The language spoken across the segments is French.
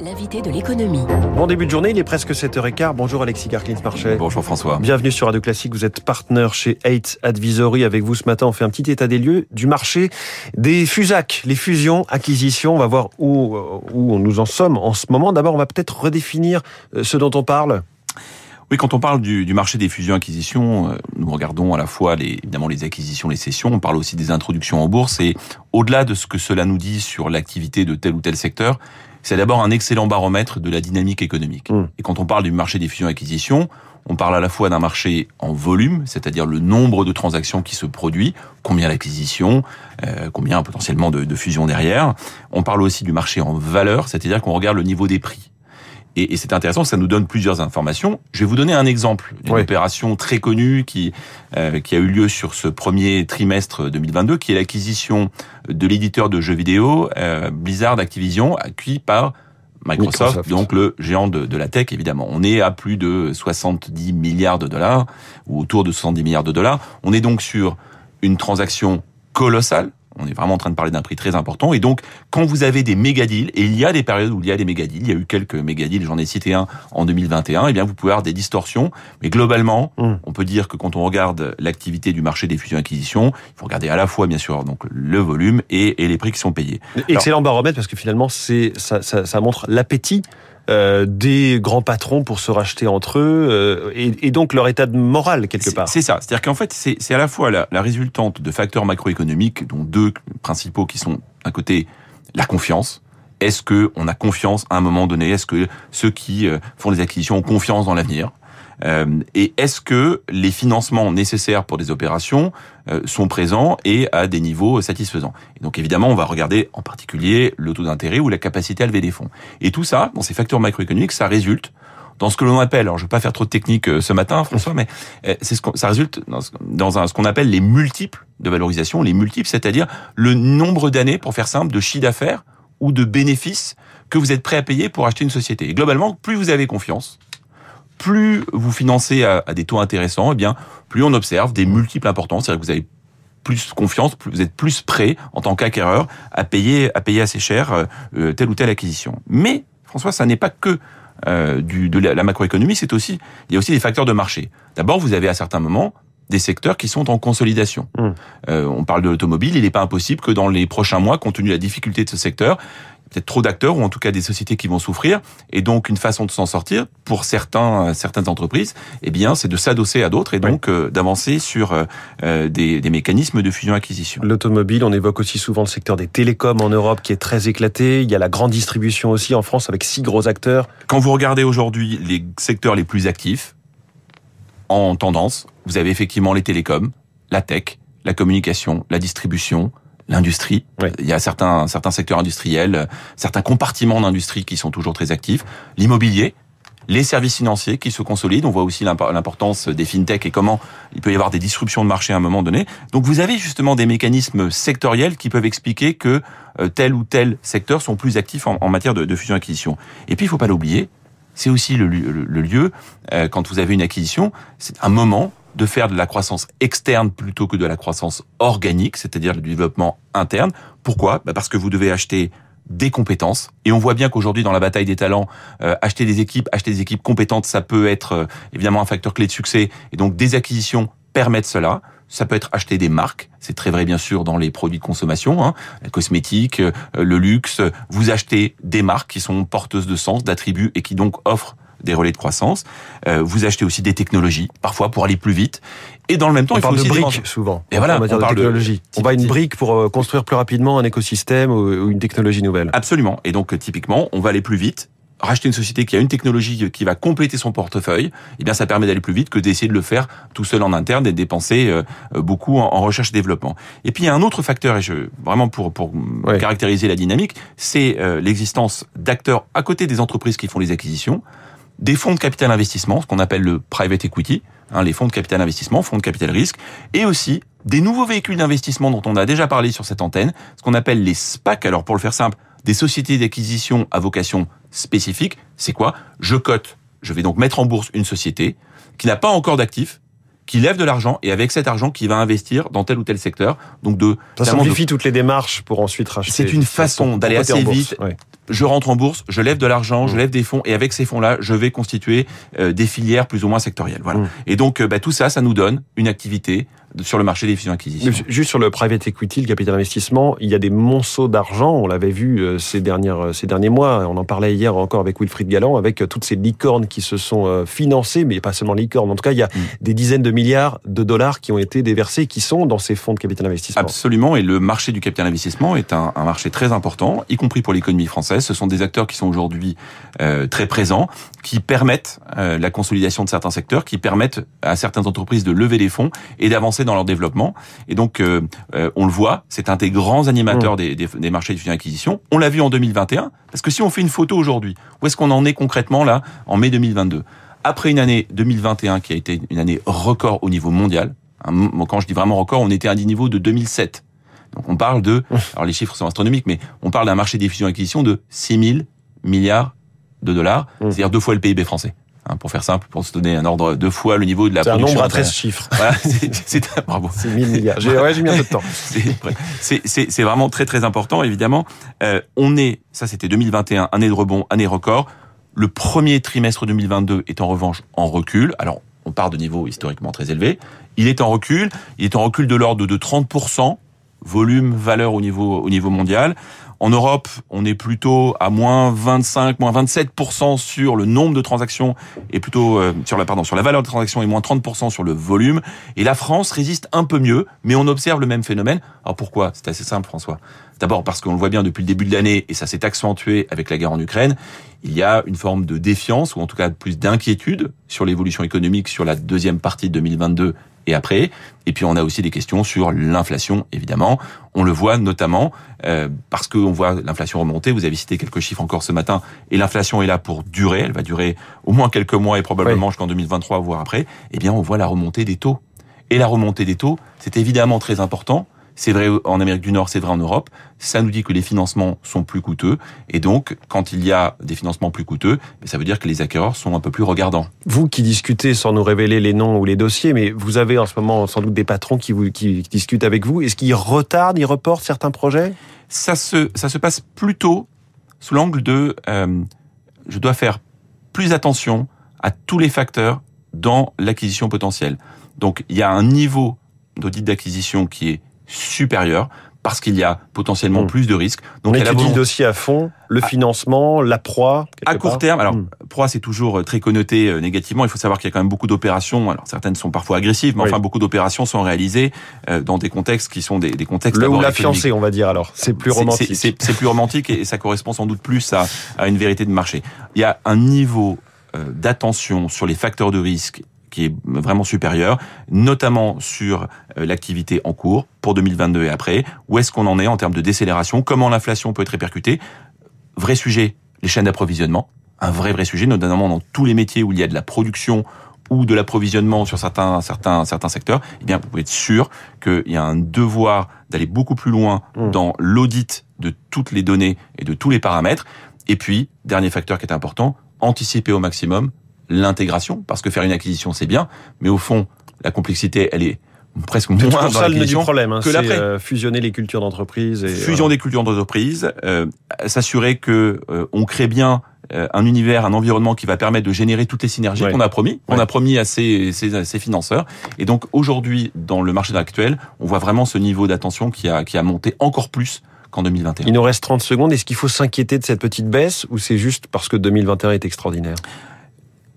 l'invité de l'économie. Bon début de journée, il est presque 7h15. Bonjour Alexis Garklins-Marchais. Bonjour François. Bienvenue sur Radio Classique. Vous êtes partenaire chez Eight Advisory. Avec vous ce matin, on fait un petit état des lieux du marché des FUSAC, les fusions, acquisitions. On va voir où, où nous en sommes en ce moment. D'abord, on va peut-être redéfinir euh, ce dont on parle. Oui, quand on parle du, du marché des fusions-acquisitions, euh, nous regardons à la fois les, évidemment les acquisitions, les cessions, on parle aussi des introductions en bourse et au-delà de ce que cela nous dit sur l'activité de tel ou tel secteur, c'est d'abord un excellent baromètre de la dynamique économique. Mmh. Et quand on parle du marché des fusions-acquisitions, on parle à la fois d'un marché en volume, c'est-à-dire le nombre de transactions qui se produit, combien d'acquisitions, euh, combien potentiellement de, de fusions derrière. On parle aussi du marché en valeur, c'est-à-dire qu'on regarde le niveau des prix. Et, et c'est intéressant, ça nous donne plusieurs informations. Je vais vous donner un exemple d'une Oui. opération très connue qui euh, qui a eu lieu sur ce premier trimestre 2022, qui est l'acquisition de l'éditeur de jeux vidéo euh, Blizzard Activision, acquis par Microsoft, Microsoft. donc le géant de, de la tech évidemment. On est à plus de 70 milliards de dollars ou autour de 70 milliards de dollars. On est donc sur une transaction colossale. On est vraiment en train de parler d'un prix très important. Et donc, quand vous avez des méga deals, et il y a des périodes où il y a des méga deals, il y a eu quelques méga deals, j'en ai cité un en 2021, eh bien, vous pouvez avoir des distorsions. Mais globalement, Mm. on peut dire que quand on regarde l'activité du marché des fusions-acquisitions, il faut regarder à la fois, bien sûr, donc le volume et, et les prix qui sont payés. Excellent baromètre parce que finalement, c'est ça, ça, ça montre l'appétit euh, des grands patrons pour se racheter entre eux euh, et, et donc leur état de morale quelque part. C'est ça. C'est-à-dire qu'en fait, c'est à la fois la, la résultante de facteurs macroéconomiques, dont deux principaux qui sont d'un côté la confiance. Est-ce que on a confiance à un moment donné? Est-ce que ceux qui euh, font des acquisitions ont confiance dans l'avenir? Et est-ce que les financements nécessaires pour des opérations euh, sont présents et à des niveaux satisfaisants? Donc évidemment, on va regarder en particulier le taux d'intérêt ou la capacité à lever des fonds. Et tout ça, dans ces facteurs macroéconomiques, ça résulte dans ce que l'on appelle, alors je vais pas faire trop de technique euh, ce matin, François, mais euh, c'est ce ça résulte dans ce qu'on appelle les multiples de valorisation, les multiples, c'est-à-dire le nombre d'années, pour faire simple, de chiffre d'affaires ou de bénéfices que vous êtes prêt à payer pour acheter une société. Et globalement, plus vous avez confiance, plus vous financez à, à des taux intéressants, eh bien, plus on observe des multiples importants, c'est-à-dire que vous avez plus confiance, plus vous êtes plus prêt en tant qu'acquéreur à payer à payer assez cher euh, euh, telle ou telle acquisition. Mais François, ça n'est pas que euh, du, de la, macroéconomie, c'est aussi il y a aussi des facteurs de marché. D'abord, vous avez à certains moments des secteurs qui sont en consolidation. Mm. Euh, on parle de l'automobile, il n'est pas impossible que dans les prochains mois, compte tenu de la difficulté de ce secteur, peut-être trop d'acteurs ou en tout cas des sociétés qui vont souffrir et donc une façon de s'en sortir pour certains euh, certaines entreprises eh bien c'est de s'adosser à d'autres et donc euh, d'avancer sur euh, euh, des, des mécanismes de fusion acquisition L'automobile, on évoque aussi souvent le secteur des télécoms en Europe qui est très éclaté. Il y a la grande distribution aussi en France avec six gros acteurs. quand vous regardez aujourd'hui les secteurs les plus actifs en tendance vous avez effectivement les télécoms la tech la communication la distribution l'industrie. Oui. Il y a certains, certains secteurs industriels, certains compartiments d'industrie qui sont toujours très actifs. L'immobilier, les services financiers qui se consolident. On voit aussi l'impo- l'importance des fintech et comment il peut y avoir des disruptions de marché à un moment donné. Donc vous avez justement des mécanismes sectoriels qui peuvent expliquer que euh, tel ou tel secteur sont plus actifs en, matière de, fusion-acquisition. Et puis il faut pas l'oublier, c'est aussi le, lieu- le- le lieu, euh, quand vous avez une acquisition, c'est un moment de faire de la croissance externe plutôt que de la croissance organique, c'est-à-dire du développement interne. Pourquoi? Bah Parce que vous devez acheter des compétences. Et on voit bien qu'aujourd'hui, dans la bataille des talents, euh, acheter des équipes, acheter des équipes compétentes, ça peut être euh, évidemment un facteur clé de succès. Et donc, des acquisitions permettent cela. Ça peut être acheter des marques. C'est très vrai, bien sûr, dans les produits de consommation, hein, la cosmétique, euh, le luxe. Vous achetez des marques qui sont porteuses de sens, d'attributs et qui donc offrent des relais de croissance. Euh, vous achetez aussi des technologies, parfois pour aller plus vite. Et dans le même temps, On il faut parle de aussi briques souvent. Et voilà, on parle de- technologie. on va une brique pour euh, construire plus rapidement un écosystème ou une technologie nouvelle. Absolument. Et donc, euh, typiquement, on va aller plus vite. Racheter une société qui a une technologie qui va compléter son portefeuille, eh bien, ça permet d'aller plus vite que d'essayer de le faire tout seul en interne et de dépenser euh, euh, beaucoup en, recherche et développement. Et puis, il y a un autre facteur, et je, vraiment pour, pour caractériser la dynamique, c'est euh, l'existence d'acteurs à côté des entreprises qui font les acquisitions, des fonds de capital investissement, ce qu'on appelle le private equity, hein, les fonds de capital investissement, fonds de capital risque, et aussi des nouveaux véhicules d'investissement dont on a déjà parlé sur cette antenne, ce qu'on appelle les SPAC. Alors pour le faire simple, des sociétés d'acquisition à vocation spécifique, c'est quoi? Je cote, je vais donc mettre en bourse une société qui n'a pas encore d'actifs, qui lève de l'argent et avec cet argent qui va investir dans tel ou tel secteur. Donc de Ça clairement de- simplifie toutes les démarches pour ensuite racheter. C'est une façon d'aller assez vite. Ouais. Je rentre en bourse, je lève de l'argent, je lève des fonds, et avec ces fonds-là, je vais constituer des filières plus ou moins sectorielles. Voilà. Et donc, bah, tout ça, ça nous donne une activité sur le marché des fusions-acquisitions. Juste sur le private equity, le capital investissement, il y a des monceaux d'argent. On l'avait vu euh, ces, dernières, euh, ces derniers mois. On en parlait hier encore avec Wilfried Galland, avec euh, toutes ces licornes qui se sont financées, mais pas seulement licornes. En tout cas, il y a mm. des dizaines de milliards de dollars qui ont été déversés, qui sont dans ces fonds de capital investissement. Absolument. Et le marché du capital investissement est un, un marché très important, y compris pour l'économie française. Ce sont des acteurs qui sont aujourd'hui euh, très présents, qui permettent euh, la consolidation de certains secteurs, qui permettent à certaines entreprises de lever des fonds et d'avancer dans leur développement. Et donc, euh, euh, on le voit, c'est un des grands animateurs mmh. des, des, des, marchés de fusion-acquisition. On l'a vu en 2021, parce que si on fait une photo aujourd'hui, où est-ce qu'on en est concrètement là, en mai 2022 Après une année 2021 qui a été une année record au niveau mondial, hein, quand je dis vraiment record, on était à un niveau de 2007. Donc on parle de, mmh. alors les chiffres sont astronomiques, mais on parle d'un marché des fusions-acquisitions de 6 000 milliards de dollars, mmh. c'est-à-dire deux fois le PIB français. Hein, pour faire simple, pour se donner un ordre deux fois le niveau de la production. C'est un nombre à 13 chiffres. Voilà, c'est bravo. C'est 1000 milliards. J'ai ouais, mis un peu de temps. C'est vraiment très très important, évidemment. Euh, on est, ça c'était 2021, année de rebond, année record. Le premier trimestre 2022 est en revanche en recul. Alors, on part de niveaux historiquement très élevés. Il est en recul. Il est en recul de l'ordre de 30%, volume, valeur au niveau, au niveau mondial. En Europe, on est plutôt à moins 25, moins 27% sur le nombre de transactions et plutôt euh, sur la pardon sur la valeur de transactions et moins 30% sur le volume. Et la France résiste un peu mieux, mais on observe le même phénomène. Alors pourquoi? C'est assez simple, François. D'abord parce qu'on le voit bien depuis le début de l'année et ça s'est accentué avec la guerre en Ukraine. Il y a une forme de défiance ou en tout cas plus d'inquiétude sur l'évolution économique sur la deuxième partie de 2022 et après. Et puis on a aussi des questions sur l'inflation, évidemment. On le voit notamment euh, parce qu'on voit l'inflation remonter. Vous avez cité quelques chiffres encore ce matin. Et l'inflation est là pour durer. Elle va durer au moins quelques mois et probablement jusqu'en 2023, voire après. Eh bien, on voit la remontée des taux. Et la remontée des taux, c'est évidemment très important c'est vrai en Amérique du Nord, c'est vrai en Europe. Ça nous dit que les financements sont plus coûteux. Et donc, quand il y a des financements plus coûteux, ben, ça veut dire que les acquéreurs sont un peu plus regardants. Vous qui discutez sans nous révéler les noms ou les dossiers, mais vous avez en ce moment sans doute des patrons qui, vous, qui discutent avec vous. Est-ce qu'ils retardent, ils reportent certains projets? Ça se, ça se passe plutôt sous l'angle de euh, je dois faire plus attention à tous les facteurs dans l'acquisition potentielle. Donc il y a un niveau d'audit d'acquisition qui est supérieur parce qu'il y a potentiellement hmm. plus de risques. Donc, On étudie le dossier à fond, le financement, la proie. À court terme, alors hmm. proie c'est toujours euh, très connoté euh, négativement. Il faut savoir qu'il y a quand même beaucoup d'opérations. Alors certaines sont parfois agressives, mais enfin beaucoup d'opérations sont réalisées euh, dans des contextes qui sont des, des contextes. Le ou la fiancée, on va dire alors. C'est plus romantique. C'est plus romantique et ça correspond sans doute plus à, à une vérité de marché. Il y a un niveau d'attention sur les facteurs de risque qui est vraiment supérieur, notamment sur euh, l'activité en cours pour 2022 et après. Où est-ce qu'on en est en termes de décélération? Comment l'inflation peut être répercutée? Vrai sujet, les chaînes d'approvisionnement. Un vrai, vrai sujet, notamment dans tous les métiers où il y a de la production ou de l'approvisionnement sur certains, certains, certains secteurs, eh bien, vous pouvez être sûr qu'il y a un devoir d'aller beaucoup plus loin mmh. dans l'audit de toutes les données et de tous les paramètres. Et puis, dernier facteur qui est important, anticiper au maximum l'intégration, parce que faire une acquisition, c'est bien, mais au fond, la complexité, elle est presque moins dans ça le du problème hein, que l'après. Euh, fusionner les cultures d'entreprise. Fusion des cultures d'entreprise, euh, s'assurer que euh, on crée bien euh, un univers, un environnement qui va permettre de générer toutes les synergies qu'on a promis, qu'on a promis à ces, ces, ces, financeurs. Et donc aujourd'hui, dans le marché actuel, on voit vraiment ce niveau d'attention qui a, qui a monté encore plus qu'en 2021. Il nous reste 30 secondes. Est-ce qu'il faut s'inquiéter de cette petite baisse ou c'est juste parce que 2021 est extraordinaire?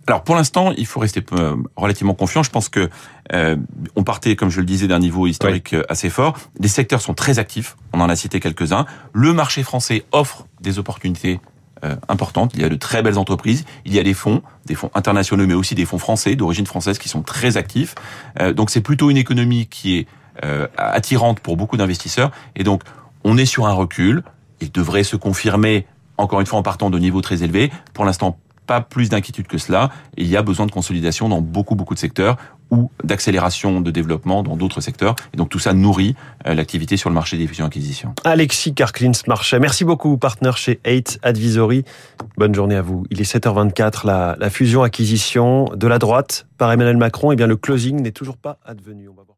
Alors pour l'instant, il faut rester euh, relativement confiant. Je pense que euh, on partait, comme je le disais, d'un niveau historique euh, assez fort. Les secteurs sont très actifs. On en a cité quelques-uns. Le marché français offre des opportunités euh, importantes. Il y a de très belles entreprises. Il y a des fonds, des fonds internationaux, mais aussi des fonds français d'origine française qui sont très actifs. Euh, donc c'est plutôt une économie qui est attirante pour beaucoup d'investisseurs. Et donc on est sur un recul. Il devrait se confirmer encore une fois en partant de niveaux très élevés. Pour l'instant, pas plus d'inquiétude que cela. Il y a besoin de consolidation dans beaucoup, beaucoup de secteurs ou d'accélération de développement dans d'autres secteurs. Et donc tout ça nourrit euh, l'activité sur le marché des fusions-acquisitions. Alexis Karklins Marchais, merci beaucoup, partenaire chez 8 Advisory. Bonne journée à vous. Il est 7h24, la, la fusion-acquisition de la droite par Emmanuel Macron. Eh bien le closing n'est toujours pas advenu. On va voir.